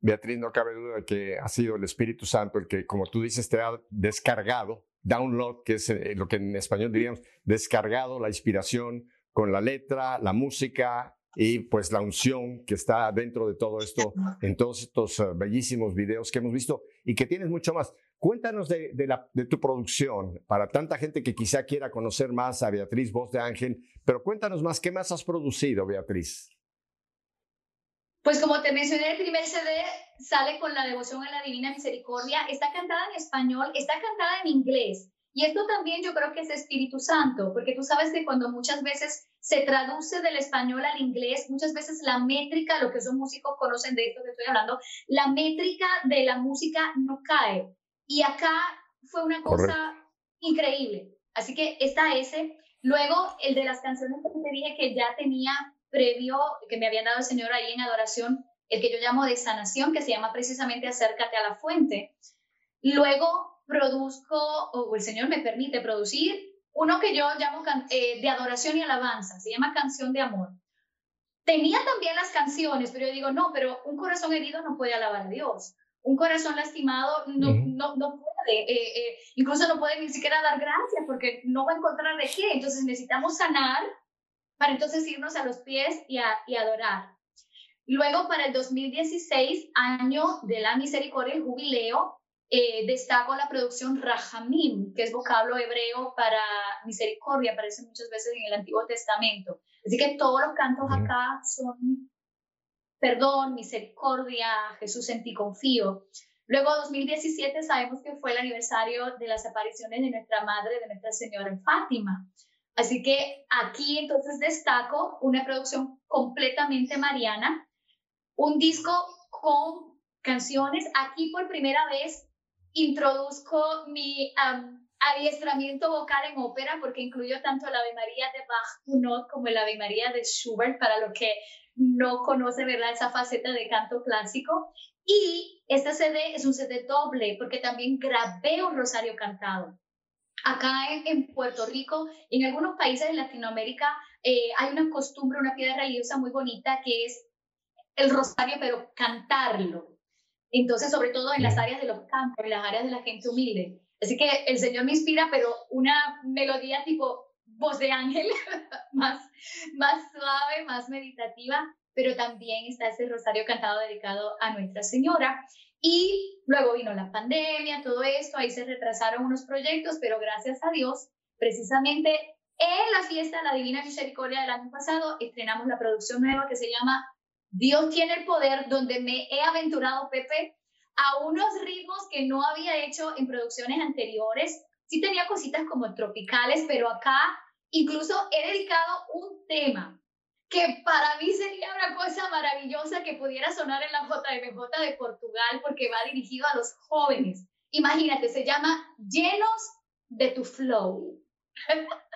Beatriz, no cabe duda de que ha sido el Espíritu Santo el que, como tú dices, te ha descargado, download, que es eh, lo que en español diríamos, descargado la inspiración con la letra, la música y pues la unción que está dentro de todo esto, en todos estos eh, bellísimos videos que hemos visto y que tienes mucho más. Cuéntanos de, la, de tu producción para tanta gente que quizá quiera conocer más a Beatriz Voz de Ángel, pero cuéntanos más, ¿qué más has producido, Beatriz? Pues como te mencioné, el primer CD sale con la devoción a la Divina Misericordia, está cantada en español, está cantada en inglés. Y esto también yo creo que es Espíritu Santo, porque tú sabes que cuando muchas veces se traduce del español al inglés, muchas veces la métrica, lo que son músicos conocen de esto que estoy hablando, la métrica de la música no cae. Y acá fue una cosa increíble. Así que está ese. Luego, el de las canciones que te dije que ya tenía previo que me habían dado el Señor ahí en adoración, el que yo llamo de sanación, que se llama precisamente acércate a la fuente. Luego produzco, o el Señor me permite producir, uno que yo llamo eh, de adoración y alabanza, se llama Canción de Amor. Tenía también las canciones, pero yo digo, no, pero un corazón herido no puede alabar a Dios. Un corazón lastimado no, no, no puede, eh, eh, incluso no puede ni siquiera dar gracias porque no va a encontrar de qué. Entonces necesitamos sanar para entonces irnos a los pies y, adorar. Luego, para el 2016, año de la misericordia, el jubileo, eh, destaco la producción Rahamim, que es vocablo hebreo para misericordia, aparece muchas veces en el Antiguo Testamento. Así que todos los cantos acá son perdón, misericordia, Jesús en ti confío. Luego, 2017, sabemos que fue el aniversario de las apariciones de nuestra Madre, de Nuestra Señora en Fátima. Así que aquí entonces destaco una producción completamente mariana, un disco con canciones. Aquí por primera vez introduzco mi adiestramiento vocal en ópera porque incluyo tanto el Ave María de Bach como el Ave María de Schubert para lo que no conoce ¿verdad? esa faceta de canto clásico. Y este CD es un CD doble porque también grabé un rosario cantado. Acá en, Puerto Rico y en algunos países de Latinoamérica eh, hay una costumbre, una piedra religiosa muy bonita que es el rosario, pero cantarlo. Entonces, sobre todo en las áreas de los campos, en las áreas de la gente humilde. Así que el Señor me inspira, pero una melodía tipo voz de ángel, más, más suave, más meditativa, pero también está ese rosario cantado dedicado a Nuestra Señora. Y luego vino la pandemia, todo esto, ahí se retrasaron unos proyectos, pero gracias a Dios, precisamente en la fiesta de la Divina Misericordia del año pasado, estrenamos la producción nueva que se llama Dios tiene el poder, donde me he aventurado, Pepe, a unos ritmos que no había hecho en producciones anteriores. Sí tenía cositas como tropicales, pero acá incluso he dedicado un tema que para mí sería una cosa maravillosa que pudiera sonar en la JMJ de Portugal porque va dirigido a los jóvenes. Imagínate, se llama Llenos de tu Flow.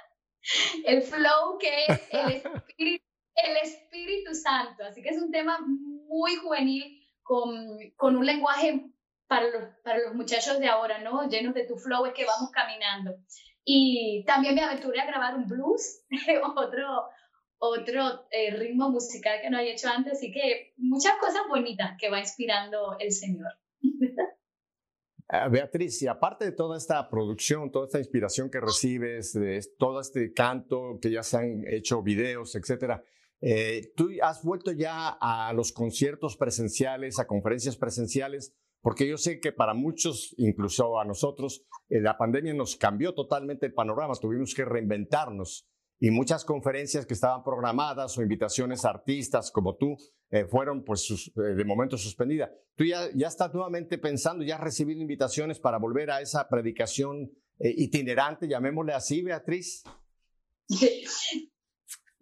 el flow que es el espíritu, el espíritu Santo. Así que es un tema muy juvenil con, con un lenguaje para los, para los muchachos de ahora, ¿no? Llenos de tu flow es que vamos caminando. Y también me aventuré a grabar un blues, otro, otro eh, ritmo musical que no había hecho antes, así que muchas cosas bonitas que va inspirando el Señor. Ah, Beatriz, y aparte de toda esta producción, toda esta inspiración que recibes, de todo este canto, que ya se han hecho videos, etcétera, eh, ¿tú has vuelto ya a los conciertos presenciales, a conferencias presenciales? Porque yo sé que para muchos, incluso a nosotros, eh, la pandemia nos cambió totalmente el panorama, tuvimos que reinventarnos y muchas conferencias que estaban programadas o invitaciones a artistas como tú eh, fueron pues eh, de momento suspendidas. ¿Tú ya, ya estás nuevamente pensando, ya has recibido invitaciones para volver a esa predicación itinerante, llamémosle así, Beatriz?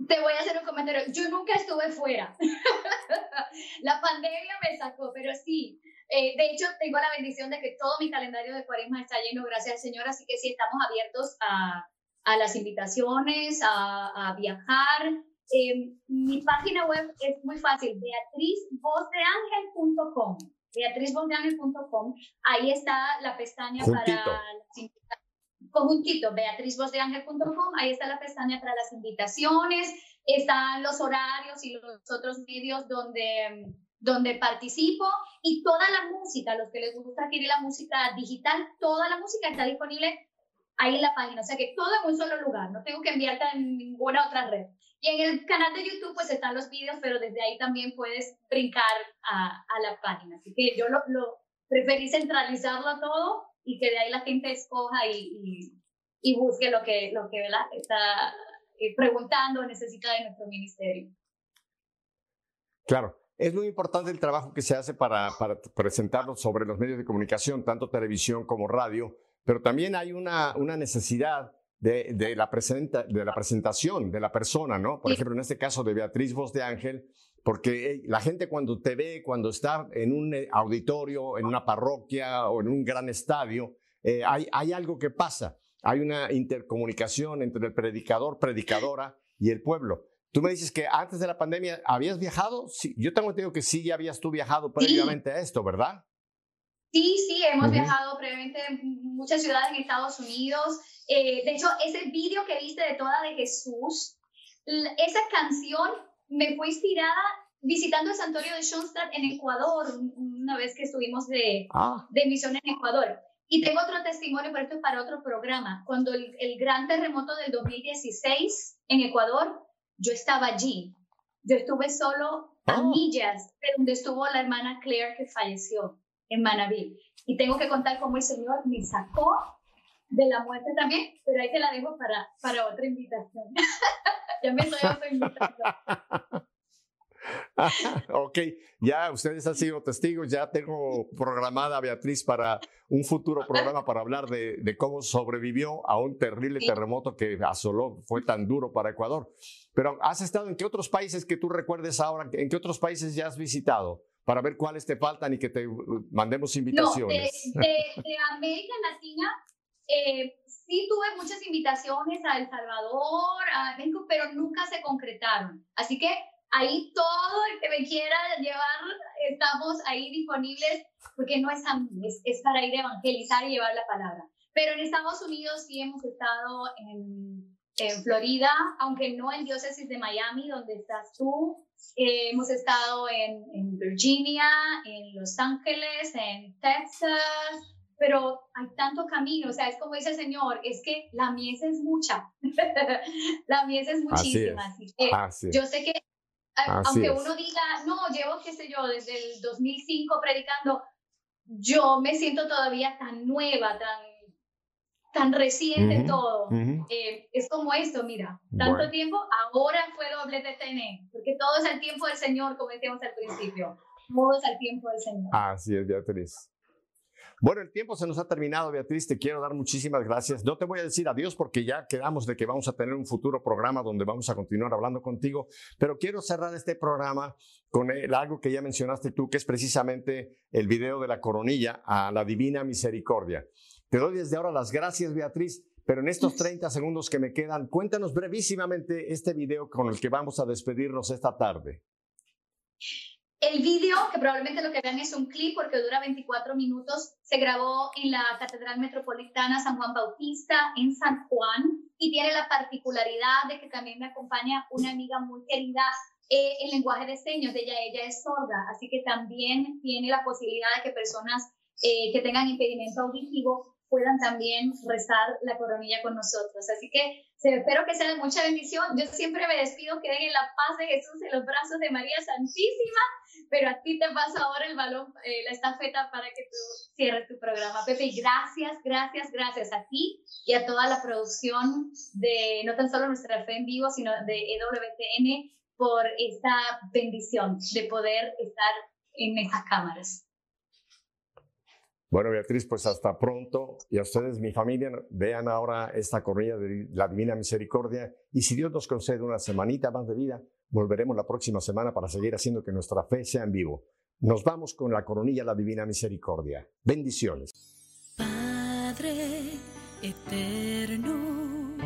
Te voy a hacer un comentario. Yo nunca estuve fuera. la pandemia me sacó, pero sí, eh, de hecho, tengo la bendición de que todo mi calendario de cuaresma está lleno, gracias al Señor, así que sí estamos abiertos a, a las invitaciones, a, a viajar. Eh, mi página web es muy fácil, beatrizvozdeangel.com. Beatrizvozdeangel.com. Ahí está la pestaña Juntito. para conjuntito, beatrizvozdeangel.com. Ahí está la pestaña para las invitaciones. Están los horarios y los otros medios donde donde participo y toda la música, los que les gusta adquirir la música digital, toda la música está disponible ahí en la página, o sea que todo en un solo lugar, no tengo que enviarte en ninguna otra red. Y en el canal de YouTube pues están los vídeos, pero desde ahí también puedes brincar a, a la página. Así que yo lo, lo, preferí centralizarlo todo y que de ahí la gente escoja y, y, y busque lo que, lo que ¿verdad? está eh, preguntando o necesita de nuestro ministerio. Claro, es muy importante el trabajo que se hace para, para presentarlo sobre los medios de comunicación, tanto televisión como radio, pero también hay una, una necesidad de, de, la presenta, de la presentación de la persona, ¿no? Por sí. ejemplo, en este caso de Beatriz Voz de Ángel, porque la gente cuando te ve, cuando está en un eh, auditorio, en una parroquia o en un gran estadio, eh, hay, hay algo que pasa. Hay una intercomunicación entre el predicador, predicadora y el pueblo. Tú me dices que antes de la pandemia habías viajado. Sí, yo tengo entendido que sí, ya habías tú viajado previamente sí. a esto, ¿verdad? Sí, sí, hemos uh -huh. viajado previamente en muchas ciudades en Estados Unidos. Eh, de hecho, ese vídeo que viste de Toda de Jesús, esa canción me fue inspirada visitando el santuario de Schoenstatt en Ecuador, una vez que estuvimos de, ah. de misión en Ecuador. Y tengo otro testimonio, pero esto es para otro programa. Cuando el, el gran terremoto del 2016 en Ecuador, yo estaba allí. Yo estuve solo a oh. millas de donde estuvo la hermana Claire que falleció en Manaví. Y tengo que contar cómo el Señor me sacó de la muerte también, pero ahí te la dejo para, para otra invitación. ya me estoy autoinvitando. ok, ya ustedes han sido testigos, ya tengo programada a Beatriz para un futuro programa para hablar de, de cómo sobrevivió a un terrible sí. terremoto que asoló, fue tan duro para Ecuador. Pero has estado en qué otros países que tú recuerdes ahora, en qué otros países ya has visitado? Para ver cuáles te faltan y que te mandemos invitaciones. No, de, de, de América Latina, eh, sí tuve muchas invitaciones a El Salvador, a México, pero nunca se concretaron. Así que ahí todo el que me quiera llevar, estamos ahí disponibles, porque no es a mí, es, es, para ir a evangelizar y llevar la palabra. Pero en Estados Unidos sí hemos estado en, en Florida, aunque no en diócesis de Miami, donde estás tú. Eh, hemos estado en, en Virginia, en Los Ángeles, en Texas, pero hay tanto camino, o sea, es como dice el Señor, es que la mies es mucha, la mies es muchísima, así, es. así que así yo sé que aunque es. uno diga, no, llevo, qué sé yo, desde el 2005 predicando, yo me siento todavía tan nueva, tan, tan reciente uh -huh, todo. Uh -huh. eh, es como esto, mira, tanto bueno. tiempo, ahora fue doble TTN, porque todo es el tiempo del Señor, como decíamos al principio, todo es el tiempo del Señor. Así es, Beatriz. Bueno, el tiempo se nos ha terminado, Beatriz. Te quiero dar muchísimas gracias. No te voy a decir adiós porque ya quedamos de que vamos a tener un futuro programa donde vamos a continuar hablando contigo, pero quiero cerrar este programa con algo que ya mencionaste tú, que es precisamente el video de la coronilla a la Divina Misericordia. Te doy desde ahora las gracias, Beatriz. Pero en estos 30 segundos que me quedan, cuéntanos brevísimamente este video con el que vamos a despedirnos esta tarde. El vídeo, que probablemente lo que vean es un clip porque dura 24 minutos, se grabó en la Catedral Metropolitana San Juan Bautista en San Juan y tiene la particularidad de que también me acompaña una amiga muy querida eh, en lenguaje de señas, ella, ella es sorda, así que también tiene la posibilidad de que personas eh, que tengan impedimento auditivo puedan también rezar la coronilla con nosotros. Así que espero que sea de mucha bendición. Yo siempre me despido, queden en la paz de Jesús, en los brazos de María Santísima, pero a ti te pasa ahora el balón, eh, la estafeta para que tú cierres tu programa. Pepe, gracias, gracias, gracias a ti y a toda la producción de no tan solo nuestra fe en vivo, sino de EWTN por esta bendición de poder estar en esas cámaras. Bueno, Beatriz, pues hasta pronto. Y a ustedes, mi familia, vean ahora esta corrida de la Divina Misericordia. Y si Dios nos concede una semanita más de vida, volveremos la próxima semana para seguir haciendo que nuestra fe sea en vivo. Nos vamos con la coronilla la Divina Misericordia. Bendiciones. Padre eterno,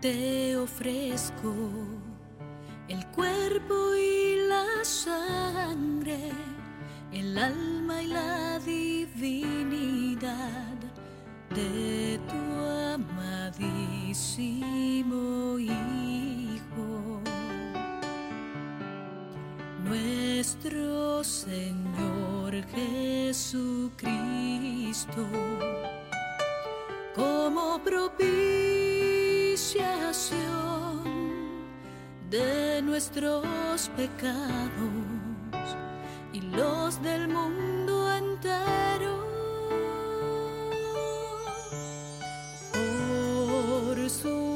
te ofrezco el cuerpo y la sangre el alma y la divinidad de tu amadísimo Hijo, nuestro Señor Jesucristo, como propiciación de nuestros pecados y los del mundo entero. Por su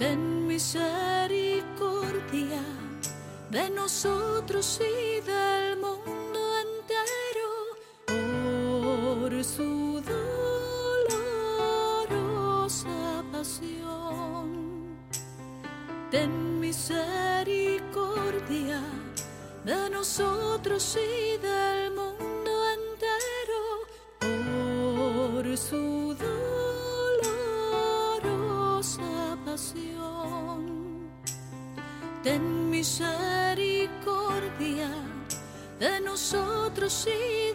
Ten misericordia de nosotros y del Ten misericordia de nosotros y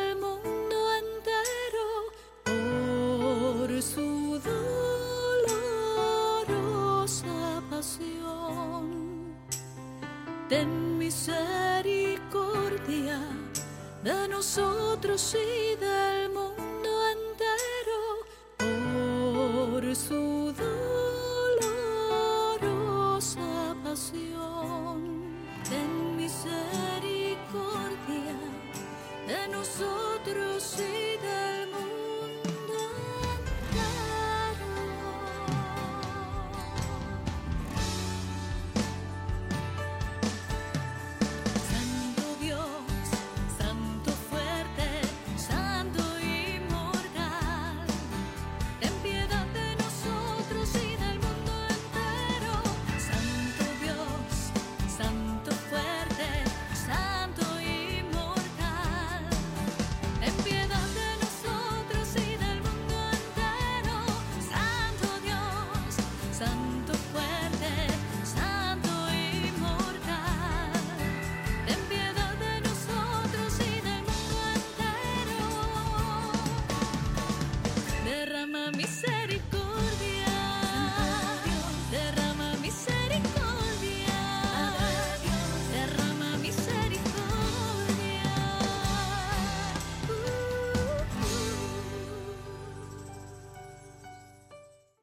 y del